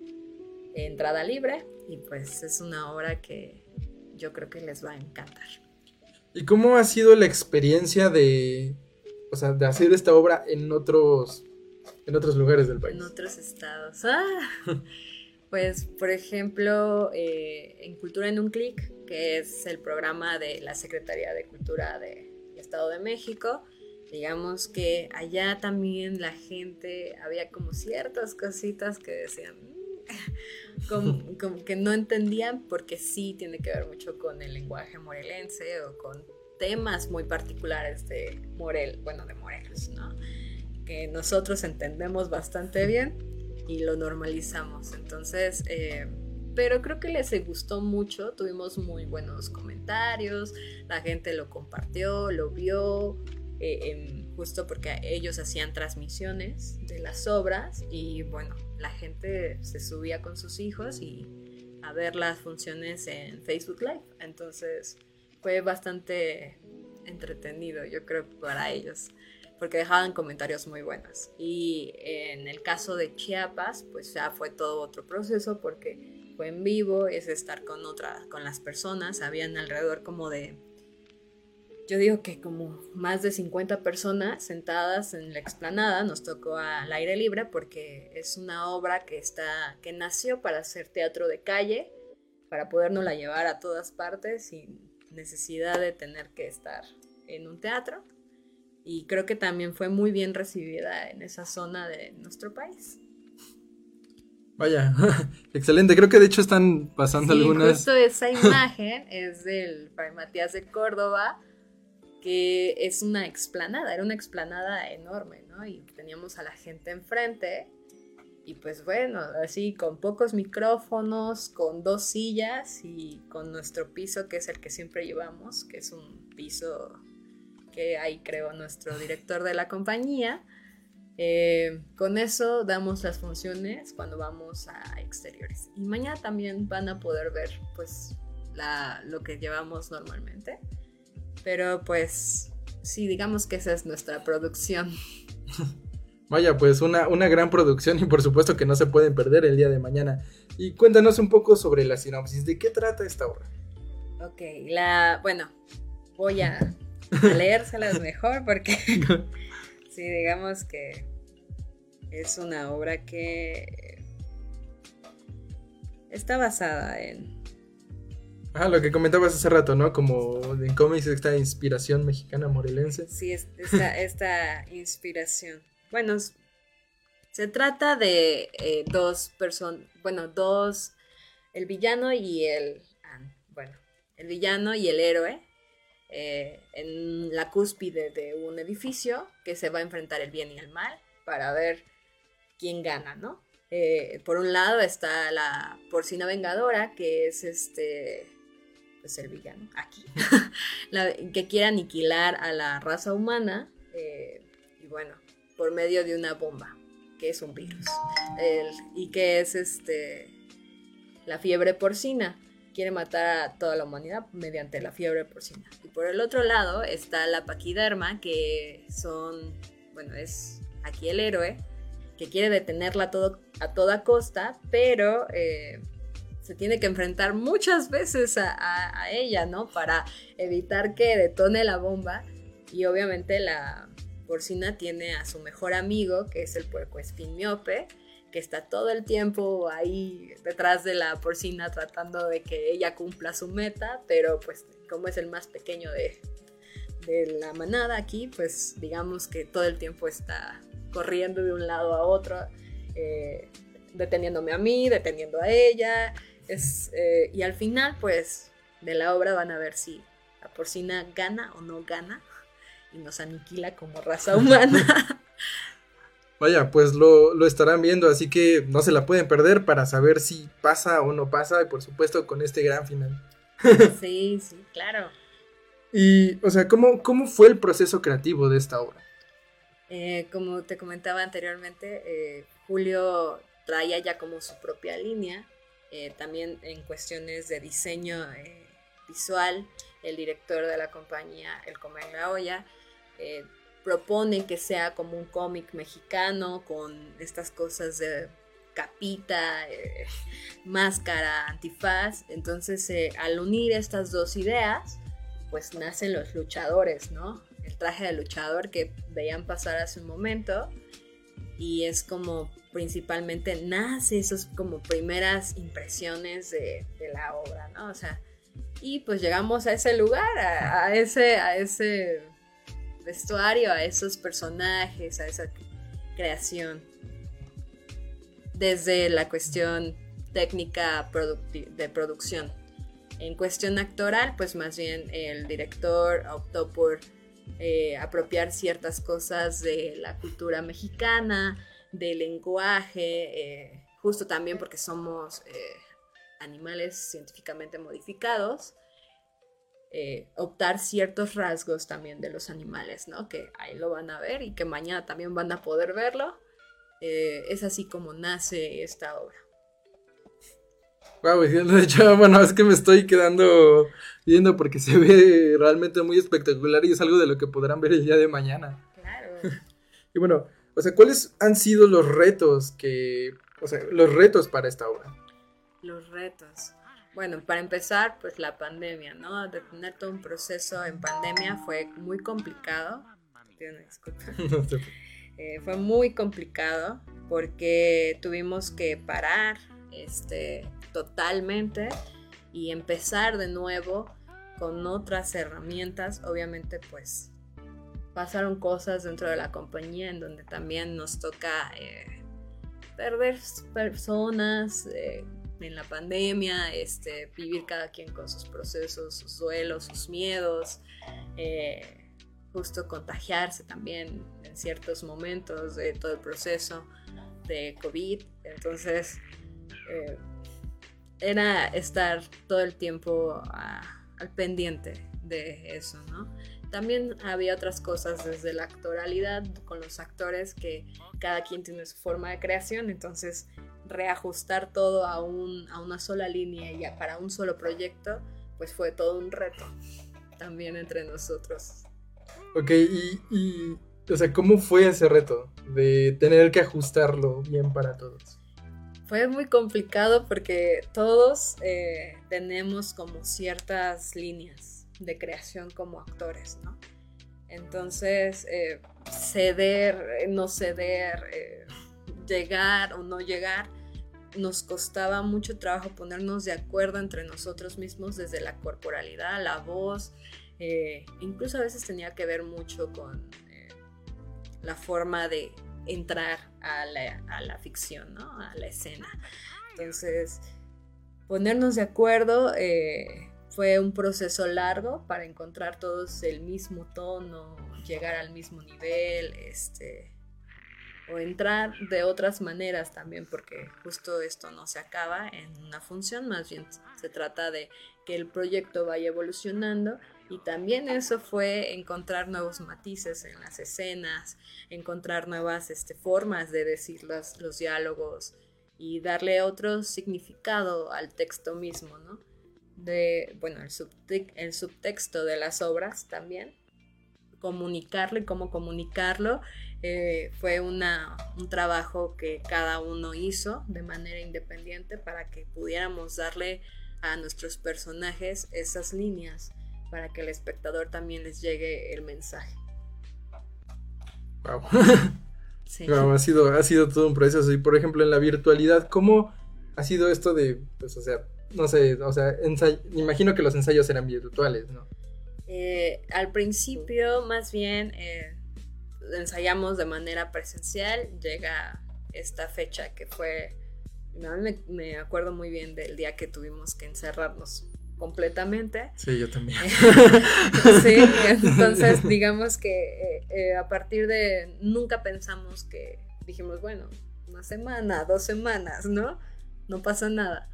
entrada libre, y pues es una obra que yo creo que les va a encantar. ¿Y cómo ha sido la experiencia de, o sea, de hacer esta obra en otros, en otros lugares del país? En otros estados. Ah, pues, por ejemplo, eh, en Cultura en un Clic, que es el programa de la Secretaría de Cultura del Estado de México, digamos que allá también la gente había como ciertas cositas que decían Como, como que no entendían porque sí tiene que ver mucho con el lenguaje morelense o con temas muy particulares de Morel, bueno, de Morelos, ¿no? Que nosotros entendemos bastante bien y lo normalizamos. Entonces, eh, pero creo que les gustó mucho, tuvimos muy buenos comentarios, la gente lo compartió, lo vio, eh, justo porque ellos hacían transmisiones de las obras y bueno, la gente se subía con sus hijos y a ver las funciones en Facebook Live. Entonces fue bastante entretenido, yo creo, para ellos porque dejaban comentarios muy buenos. Y en el caso de Chiapas, pues ya fue todo otro proceso porque fue en vivo, es estar con otra, con las personas, habían alrededor como de, yo digo que como más de 50 personas sentadas en la explanada, nos tocó al aire libre porque es una obra que está, que nació para hacer teatro de calle, para podernos llevar a todas partes sin necesidad de tener que estar en un teatro y creo que también fue muy bien recibida en esa zona de nuestro país. Vaya, excelente. Creo que de hecho están pasando Sí, algunas. justo esa imagen es del Fray Matías de Córdoba, que es una explanada, era una explanada enorme, ¿no? Y teníamos a la gente enfrente. Y pues bueno, así con pocos micrófonos, con dos sillas y con nuestro piso, que es el que siempre llevamos, que es un piso que ahí creo nuestro director de la compañía. Eh, con eso damos las funciones cuando vamos a exteriores. Y mañana también van a poder ver pues la, lo que llevamos normalmente. Pero pues sí, digamos que esa es nuestra producción. Vaya, pues una, una gran producción y por supuesto que no se pueden perder el día de mañana. Y cuéntanos un poco sobre la sinopsis. ¿De qué trata esta obra? Ok, la, bueno, voy a, a leérselas mejor porque sí, digamos que es una obra que está basada en Ah, lo que comentabas hace rato, ¿no? Como en cómics esta inspiración mexicana morelense. Sí, es- esta, esta inspiración. Bueno, se trata de eh, dos personas, bueno, dos, el villano y el, ah, bueno, el villano y el héroe eh, en la cúspide de un edificio que se va a enfrentar el bien y el mal para ver quién gana, ¿no? Eh, por un lado está la porcina vengadora, que es este, pues el villano, aquí, la- que quiere aniquilar a la raza humana, eh, y bueno, por medio de una bomba, que es un virus, El- y que es este, la fiebre porcina. Quiere matar a toda la humanidad mediante la fiebre porcina. Y por el otro lado está la paquiderma, que son, bueno, es aquí el héroe, que quiere detenerla a, todo, a toda costa, pero eh, se tiene que enfrentar muchas veces a, a- a ella, ¿no? Para evitar que detone la bomba. Y obviamente la porcina tiene a su mejor amigo, que es el puercoespín miope, que está todo el tiempo ahí detrás de la porcina tratando de que ella cumpla su meta, pero pues como es el más pequeño de, de la manada aquí, pues digamos que todo el tiempo está corriendo de un lado a otro, eh, deteniéndome a mí, deteniendo a ella, es, eh, y al final pues de la obra van a ver si la porcina gana o no gana y nos aniquila como raza humana. Vaya, pues lo, lo estarán viendo, así que no se la pueden perder para saber si pasa o no pasa, y por supuesto con este gran final. sí, sí, claro. Y, o sea, ¿cómo, cómo fue el proceso creativo de esta obra? Eh, como te comentaba anteriormente, eh, Julio traía ya como su propia línea, eh, también en cuestiones de diseño, eh, visual, el director de la compañía El Comer la Olla, eh, propone que sea como un cómic mexicano con estas cosas de capita, eh, máscara, antifaz. Entonces, al unir estas dos ideas, pues nacen los luchadores, ¿no? El traje de luchador que veían pasar hace un momento y es como principalmente nace esas como primeras impresiones de, la obra, ¿no? O sea, y pues llegamos a ese lugar, a, ese, a ese vestuario, a esos personajes, a esa creación. Desde la cuestión técnica de producción. En cuestión actoral, pues más bien el director optó por eh, apropiar ciertas cosas de la cultura mexicana, del lenguaje, eh, justo también porque somos eh, animales científicamente modificados, optar ciertos rasgos también de los animales, ¿no? Que ahí lo van a ver y que mañana también van a poder verlo. Es así como nace esta obra. Wow, de hecho, bueno, es que me estoy quedando viendo porque se ve realmente muy espectacular y es algo de lo que podrán ver el día de mañana. Claro. Y bueno, o sea, ¿cuáles han sido los retos que, o sea, los retos para esta obra? Los retos. Bueno, para empezar, pues la pandemia, ¿no? De tener todo un proceso en pandemia fue muy complicado. No. Eh, fue muy complicado porque tuvimos que parar este, totalmente y empezar de nuevo con otras herramientas. Obviamente, pues pasaron cosas dentro de la compañía en donde también nos toca eh, perder personas eh, en la pandemia, este, vivir cada quien con sus procesos, sus duelos, sus miedos. eh, justo contagiarse también en ciertos momentos de todo el proceso de COVID. Entonces, era estar todo el tiempo a- al pendiente de eso, ¿no? También había otras cosas desde la actoralidad con los actores que cada quien tiene su forma de creación, entonces reajustar todo a, un, a una sola línea y para un solo proyecto, pues fue todo un reto también entre nosotros. Ok, y, y, o sea, ¿cómo fue ese reto de tener que ajustarlo bien para todos? Fue muy complicado porque todos eh, tenemos como ciertas líneas de creación como actores, ¿no? Entonces, eh, ceder, eh, no ceder, llegar o no llegar, nos costaba mucho trabajo ponernos de acuerdo entre nosotros mismos desde la corporalidad, la voz, incluso a veces tenía que ver mucho con la forma de entrar a la, a la ficción, ¿no? A la escena. Entonces, ponernos de acuerdo eh, fue un proceso largo para encontrar todos el mismo tono, llegar al mismo nivel, este, o entrar de otras maneras también, porque justo esto no se acaba en una función, más bien se trata de que el proyecto vaya evolucionando y también eso fue encontrar nuevos matices en las escenas, encontrar nuevas este, formas de decir los, diálogos y darle otro significado al texto mismo, ¿no? De, bueno, el, subte- el subtexto de las obras también, comunicarlo y cómo comunicarlo, eh, fue una, un trabajo que cada uno hizo de manera independiente para que pudiéramos darle a nuestros personajes esas líneas para que el espectador también les llegue el mensaje. Wow. Sí. Wow, ha sido, ha sido todo un proceso. Y por ejemplo, en la virtualidad, ¿cómo ha sido esto de, pues, o sea, no sé, o sea, imagino que los ensayos eran virtuales, ¿no? Eh, al principio, más bien, eh, ensayamos de manera presencial. Llega esta fecha que fue. me acuerdo muy bien del día que tuvimos que encerrarnos completamente. Sí, yo también. Sí, entonces digamos que eh, eh, a partir de nunca pensamos que dijimos, bueno, una semana, dos semanas, ¿no? No pasa nada.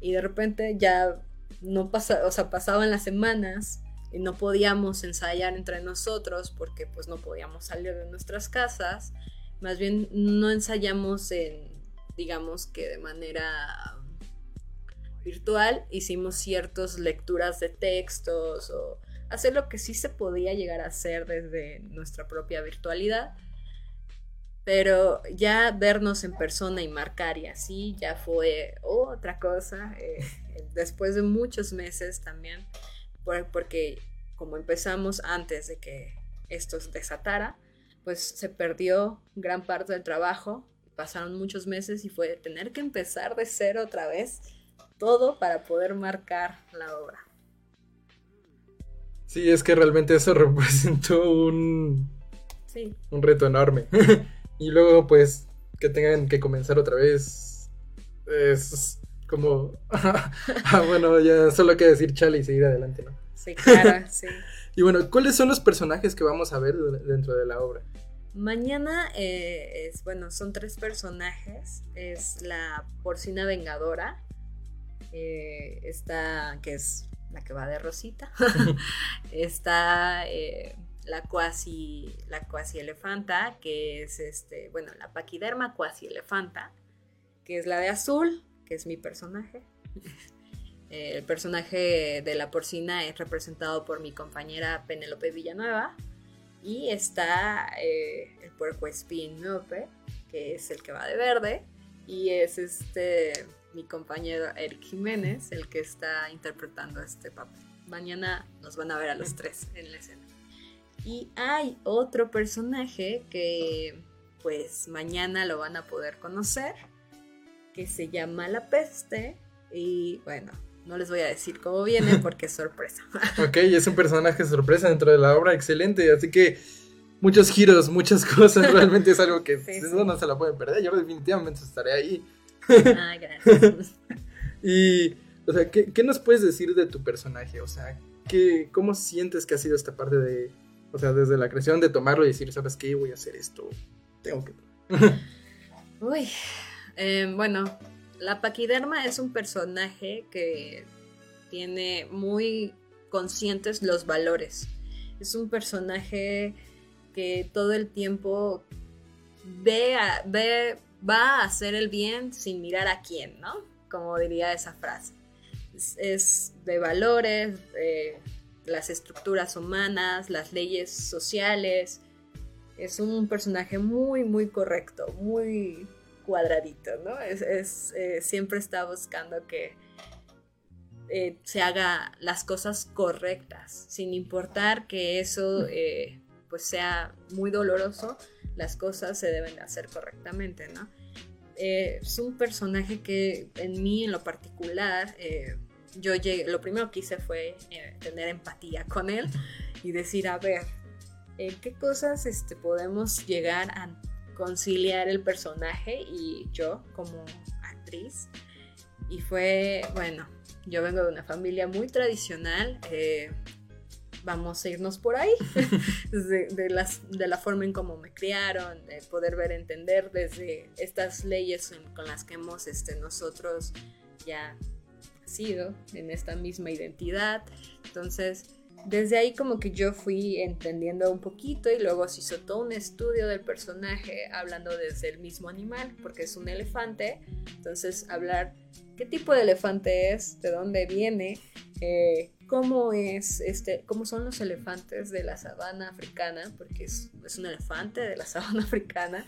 Y de repente ya no pasa, o sea, pasaban las semanas y no podíamos ensayar entre nosotros porque pues no podíamos salir de nuestras casas. Más bien no ensayamos en, digamos que de manera virtual, hicimos ciertas lecturas de textos o hacer lo que sí se podía llegar a hacer desde nuestra propia virtualidad. Pero ya vernos en persona y marcar y así ya fue otra cosa. eh, después de muchos meses también, por- porque como empezamos antes de que esto desatara, pues se perdió gran parte del trabajo. Pasaron muchos meses y fue tener que empezar de cero otra vez todo para poder marcar la obra. Sí, es que realmente eso representó un, Sí, un reto enorme. y luego, pues, que tengan que comenzar otra vez. Es como. ah, bueno, ya solo queda decir chale y seguir adelante, ¿no? sí, claro, sí. Y bueno, ¿cuáles son los personajes que vamos a ver de- dentro de la obra? Mañana eh, es, bueno, son tres personajes. Es la porcina vengadora. Eh, está, que es la que va de Rosita. está eh, la cuasi, la cuasi elefanta, que es este, bueno, la paquiderma cuasi elefanta, que es la de azul, que es mi personaje. Eh, El personaje de la porcina es representado por mi compañera Penélope Villanueva. Y está eh, el puercoespín Nope, que es el que va de verde. Y es este mi compañero Eric Jiménez, el que está interpretando este papel. Mañana nos van a ver a los tres en la escena. Y hay otro personaje que pues mañana lo van a poder conocer, que se llama La Peste. Y bueno, no les voy a decir cómo viene porque es sorpresa. Ok, es un personaje sorpresa dentro de la obra, excelente. Así que muchos giros, muchas cosas. Realmente es algo que Sí, sí. no se la pueden perder. Yo definitivamente estaré ahí. Ay, gracias. Y, o sea, ¿qué, qué nos puedes decir de tu personaje? O sea, ¿qué, ¿cómo sientes que ha sido esta parte de, o sea, desde la creación de tomarlo y decir, ¿sabes qué? Voy a hacer esto. Tengo que... Uy, eh, bueno, la paquiderma es un personaje que tiene muy conscientes los valores. Es un personaje que todo el tiempo ve, a- ve va a hacer el bien sin mirar a quién, ¿no? Como diría esa frase. Es, de valores, las estructuras humanas, las leyes sociales. Es un personaje muy, muy correcto, muy cuadradito, ¿no? Es, eh, siempre está buscando que eh, se haga las cosas correctas, sin importar que eso eh, pues sea muy doloroso, las cosas se deben de hacer correctamente, ¿no? Eh, es un personaje que en mí en lo particular, eh, yo llegué, lo primero que hice fue eh, tener empatía con él y decir, a ver, ¿en qué cosas este, podemos llegar a conciliar el personaje y yo como actriz? Y fue, bueno, yo vengo de una familia muy tradicional, vamos a irnos por ahí, de, de las, de la forma en cómo me criaron, de poder ver, entender desde estas leyes con las que hemos este, nosotros ya sido en esta misma identidad. Entonces, desde ahí como que yo fui entendiendo un poquito y luego se hizo todo un estudio del personaje hablando desde el mismo animal, porque es un elefante, entonces hablar qué tipo de elefante es, de dónde viene, eh, cómo es este, cómo son los elefantes de la sabana africana, porque es, un elefante de la sabana africana,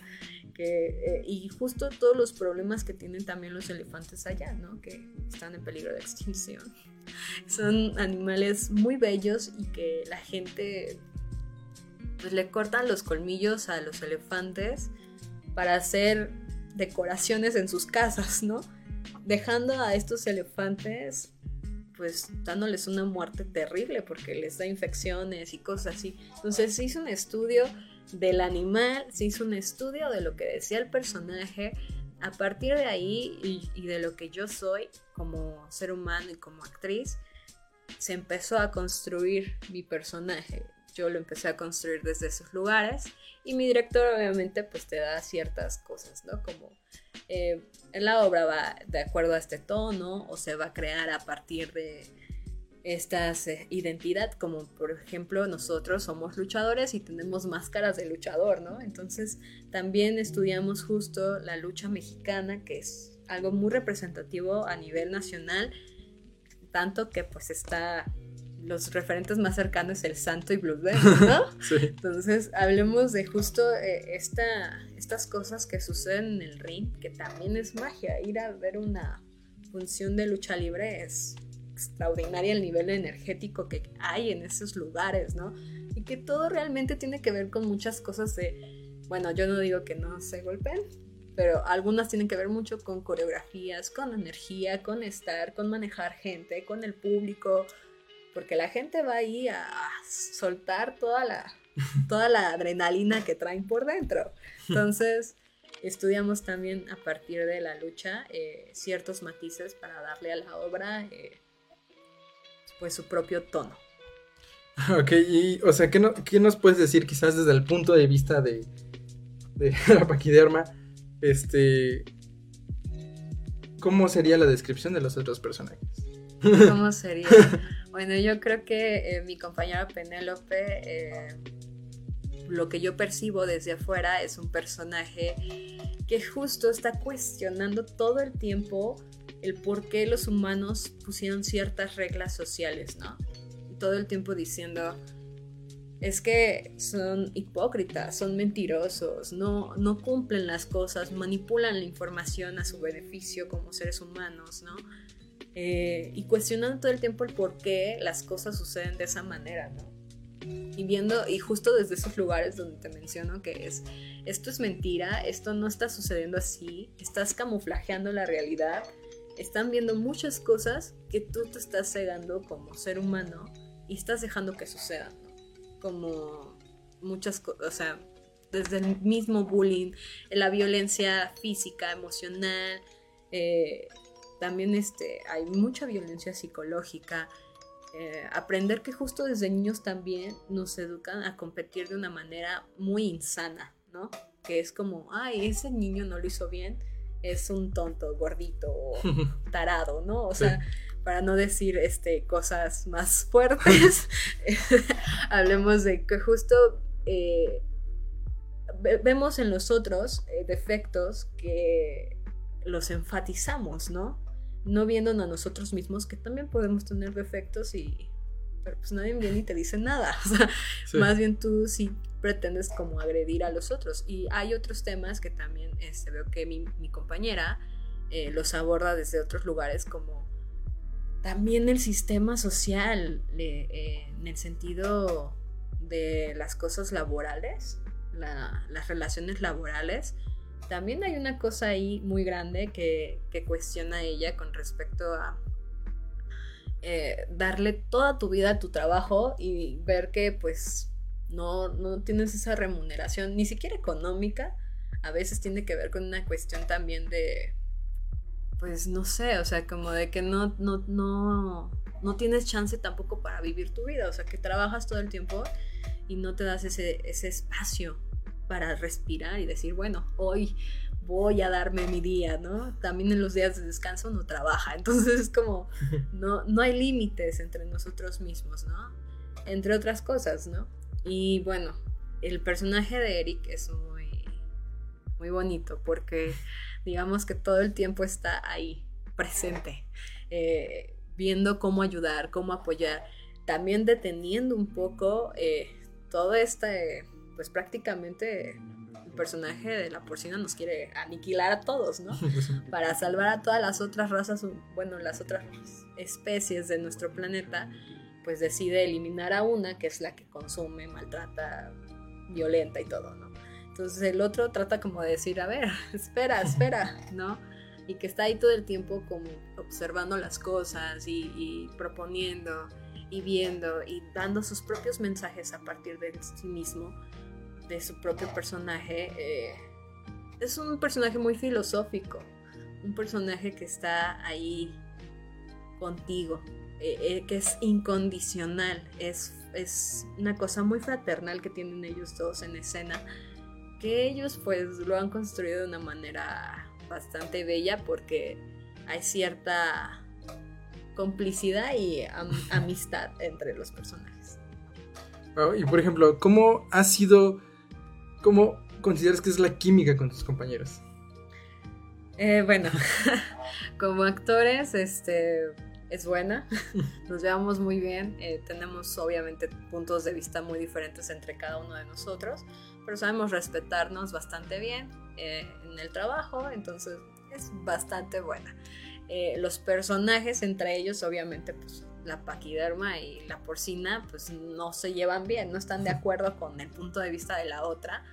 que, eh, y justo todos los problemas que tienen también los elefantes allá, ¿no? Que están en peligro de extinción. Son animales muy bellos y que la gente pues le cortan los colmillos a los elefantes para hacer decoraciones en sus casas, ¿no? Dejando a estos elefantes pues dándoles una muerte terrible porque les da infecciones y cosas así. Entonces se hizo un estudio del animal, se hizo un estudio de lo que decía el personaje. A partir de ahí y, de lo que yo soy como ser humano y como actriz, se empezó a construir mi personaje. Yo lo empecé a construir desde esos lugares y mi director obviamente pues te da ciertas cosas, ¿no? Como eh, la obra va de acuerdo a este tono o se va a crear a partir de estas eh, identidad, como por ejemplo nosotros somos luchadores y tenemos máscaras de luchador, ¿no? Entonces también estudiamos justo la lucha mexicana, que es algo muy representativo a nivel nacional, tanto que pues está los referentes más cercanos el Santo y Blue Demon, ¿no? Sí. Entonces, hablemos de justo eh, esta, estas cosas que suceden en el ring, que también es magia. Ir a ver una función de lucha libre es extraordinaria el nivel energético que hay en esos lugares, ¿no? Y que todo realmente tiene que ver con muchas cosas de, bueno, yo no digo que no se golpeen, pero algunas tienen que ver mucho con coreografías, con energía, con estar, con manejar gente, con el público, porque la gente va ahí a soltar toda la, toda la adrenalina que traen por dentro. Entonces, estudiamos también a partir de la lucha eh, ciertos matices para darle a la obra eh, pues su propio tono. Ok, y, o sea, ¿qué, no- qué nos puedes decir quizás desde el punto de vista de, de la paquiderma? Este... ¿Cómo sería la descripción de los otros personajes? ¿Cómo sería? Bueno, yo creo que eh, mi compañera Penélope, eh, lo que yo percibo desde afuera es un personaje que justo está cuestionando todo el tiempo el por qué los humanos pusieron ciertas reglas sociales, ¿no? Todo el tiempo diciendo, es que son hipócritas, son mentirosos, no, no cumplen las cosas, manipulan la información a su beneficio como seres humanos, ¿no? Eh, y cuestionando todo el tiempo el por qué las cosas suceden de esa manera, ¿no? Y viendo, y justo desde esos lugares donde te menciono que es, esto es mentira, esto no está sucediendo así, estás camuflajeando la realidad, están viendo muchas cosas que tú te estás cegando como ser humano y estás dejando que sucedan, ¿no? Como muchas cosas, o sea, desde el mismo bullying, la violencia física, emocional, eh, también este, hay mucha violencia psicológica. eh, aprender que justo desde niños también nos educan a competir de una manera muy insana, ¿no? Que es como, ay, ese niño no lo hizo bien, es un tonto, gordito, o tarado, ¿no? O Sí. sea, para no decir este, cosas más fuertes, hablemos de que justo eh, ve- vemos en los otros eh, defectos que los enfatizamos, ¿no? No viéndonos a nosotros mismos que también podemos tener defectos y... Pero pues nadie viene y te dice nada. O sea, Sí. más bien tú sí pretendes como agredir a los otros. Y hay otros temas que también este, veo que mi, mi compañera eh, los aborda desde otros lugares como también el sistema social, eh, en el sentido de las cosas laborales, la- las relaciones laborales. También hay una cosa ahí muy grande que, que cuestiona ella con respecto a eh, darle toda tu vida a tu trabajo y ver que pues no, no tienes esa remuneración, ni siquiera económica, a veces tiene que ver con una cuestión también de, pues no sé, o sea, como de que no, no, no, no tienes chance tampoco para vivir tu vida, o sea, que trabajas todo el tiempo y no te das ese, ese espacio para respirar y decir, bueno, hoy voy a darme mi día, ¿no? También en los días de descanso no trabaja, entonces es como, no, no hay límites entre nosotros mismos, ¿no? Entre otras cosas, ¿no? Y bueno, el personaje de Eric es muy, muy bonito porque digamos que todo el tiempo está ahí, presente, eh, viendo cómo ayudar, cómo apoyar, también deteniendo un poco eh, todo este, pues prácticamente el personaje de la porcina nos quiere aniquilar a todos, ¿no? Para salvar a todas las otras razas, bueno, las otras especies de nuestro planeta, pues decide eliminar a una que es la que consume, maltrata, violenta y todo, ¿no? Entonces el otro trata como de decir, a ver, espera, espera, ¿no? Y que está ahí todo el tiempo como observando las cosas y, y proponiendo y viendo y dando sus propios mensajes a partir de sí mismo, de su propio personaje. eh, es un personaje muy filosófico, un personaje que está ahí contigo, eh, eh, que es incondicional, es, es una cosa muy fraternal que tienen ellos dos en escena, que ellos pues lo han construido de una manera bastante bella porque hay cierta complicidad y am- amistad entre los personajes. Y por ejemplo, ¿cómo ha sido, cómo consideras que es la química con tus compañeros? Eh, bueno, como actores, este es buena. Nos llevamos muy bien. eh, tenemos obviamente puntos de vista muy diferentes entre cada uno de nosotros, pero sabemos respetarnos bastante bien eh, en el trabajo, entonces es bastante buena. Los personajes entre ellos, obviamente, pues la paquiderma y la porcina, pues no se llevan bien, no están de acuerdo con el punto de vista de la otra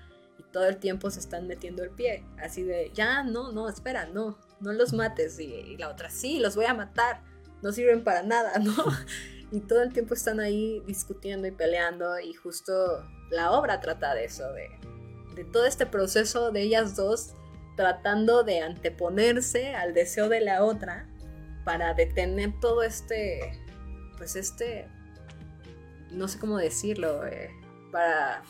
todo el tiempo se están metiendo el pie, así de, ya, no, no, espera, no, no los mates y, y la otra, sí, los voy a matar, no sirven para nada, ¿no? Y todo el tiempo están ahí discutiendo y peleando y justo la obra trata de eso, de, de todo este proceso de ellas dos tratando de anteponerse al deseo de la otra para detener todo este, pues este, no sé cómo decirlo, eh, para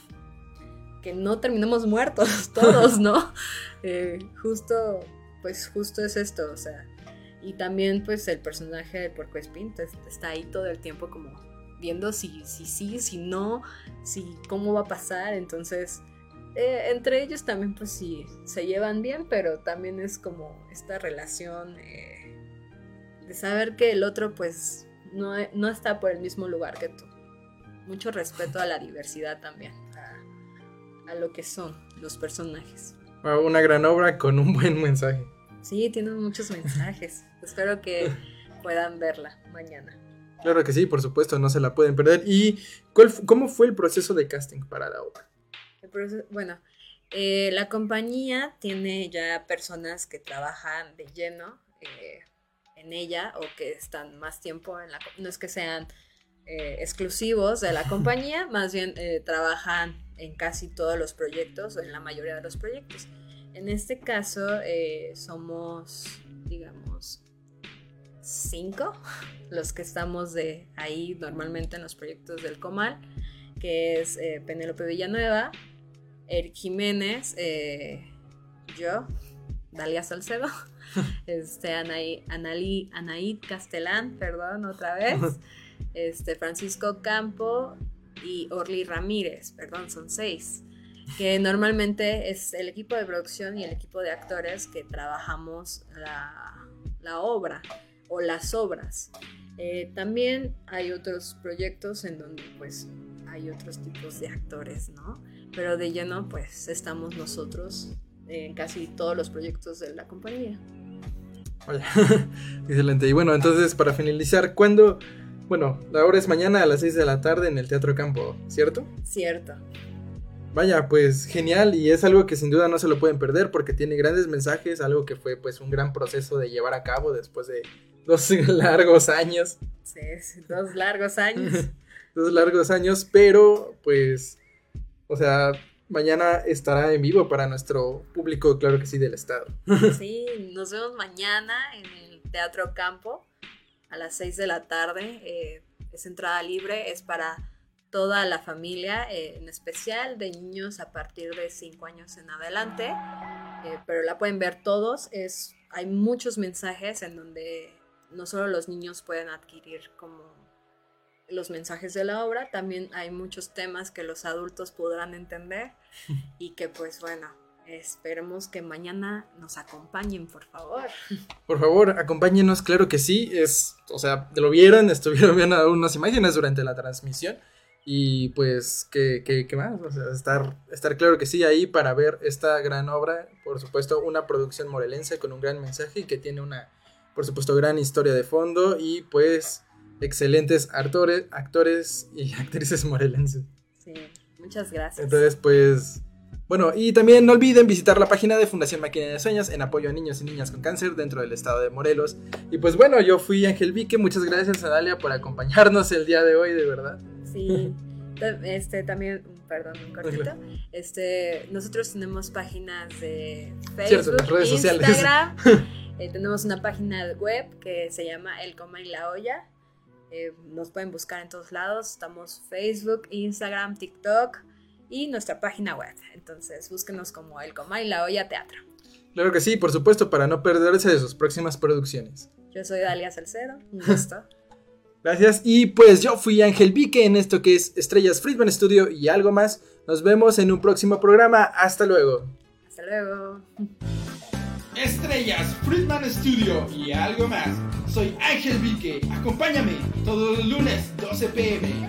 que no terminemos muertos todos, ¿no? Eh, justo, pues justo es esto, o sea, y también pues el personaje del Porco Espín está ahí todo el tiempo como viendo si si sí, si no, si cómo va a pasar, entonces eh, entre ellos también pues sí se llevan bien, pero también es como esta relación eh, de saber que el otro pues no, no está por el mismo lugar que tú. Mucho respeto a la diversidad también, a, lo que son los personajes. Ah, Una gran obra con un buen mensaje. Sí, tienen muchos mensajes. Espero que puedan verla mañana. Claro que sí, por supuesto, no se la pueden perder. ¿Y cuál, cómo fue el proceso de casting para la obra? El proceso- bueno, eh, la compañía tiene ya personas que trabajan de lleno eh, en ella o que están más tiempo en la... No es que sean eh, exclusivos de la compañía, más bien eh, trabajan en casi todos los proyectos o en la mayoría de los proyectos. En este caso eh, somos, digamos, cinco los que estamos de ahí normalmente en los proyectos del Comal, que es Penélope Villanueva, Eric Jiménez, yo, Dalia Salcedo, este, Anaí, Analí- Anaid Castelán, perdón, otra vez, este, Francisco Campo y Orly Ramírez, perdón, son seis, que normalmente es el equipo de producción y el equipo de actores que trabajamos la, obra o las obras. Eh, también hay otros proyectos en donde pues hay otros tipos de actores, ¿no? Pero de lleno pues estamos nosotros en casi todos los proyectos de la compañía. Vaya, excelente. Y bueno, entonces para finalizar, ¿cuándo? Bueno, la obra es mañana a las 6 de la tarde en el Teatro Campo, ¿cierto? Cierto. Vaya, pues genial y es algo que sin duda no se lo pueden perder porque tiene grandes mensajes, algo que fue pues un gran proceso de llevar a cabo después de dos largos años, sí, dos largos años. dos largos años, pero pues, o sea, mañana estará en vivo para nuestro público, claro que sí, del estado. Sí, nos vemos mañana en el Teatro Campo a las 6 de la tarde. eh, es entrada libre, es para toda la familia, eh, en especial de niños a partir de 5 años en adelante. eh, pero la pueden ver todos. Es, hay muchos mensajes en donde no solo los niños pueden adquirir como los mensajes de la obra, también hay muchos temas que los adultos podrán entender y que pues bueno, esperemos que mañana nos acompañen, por favor. Por favor, acompáñenos, claro que sí. Es, o sea, lo vieron, estuvieron viendo unas imágenes durante la transmisión. Y pues, ¿qué, qué, qué más? O sea, estar, estar claro que sí ahí para ver esta gran obra. Por supuesto, una producción morelense con un gran mensaje y que tiene una, por supuesto, gran historia de fondo. Y pues, excelentes actores, actores y actrices morelenses. Sí, muchas gracias. Entonces, pues. Bueno, y también no olviden visitar la página de Fundación Máquina de Sueños en apoyo a niños y niñas con cáncer dentro del estado de Morelos. Y pues bueno, yo fui Ángel Vique, muchas gracias a Dalia por acompañarnos el día de hoy, de verdad. Sí, este también, perdón, un cortito. Este, nosotros tenemos páginas de Cierto, Facebook, las redes sociales. Instagram. eh, tenemos una página web que se llama El Coma y la Olla. Eh, nos pueden buscar en todos lados. Estamos Facebook, Instagram, TikTok y nuestra página web. Entonces, búsquenos como El Coma y la Olla Teatro. Claro que sí, por supuesto, para no perderse de sus próximas producciones. Yo soy Dalia Salcedo, un gusto. Gracias, y pues yo fui Ángel Vique en esto que es Estrellas Friedman Studio y algo más. Nos vemos en un próximo programa. Hasta luego. Hasta luego. Estrellas, Friedman Studio y algo más. Soy Ángel Vique. Acompáñame todos los lunes 12 pm.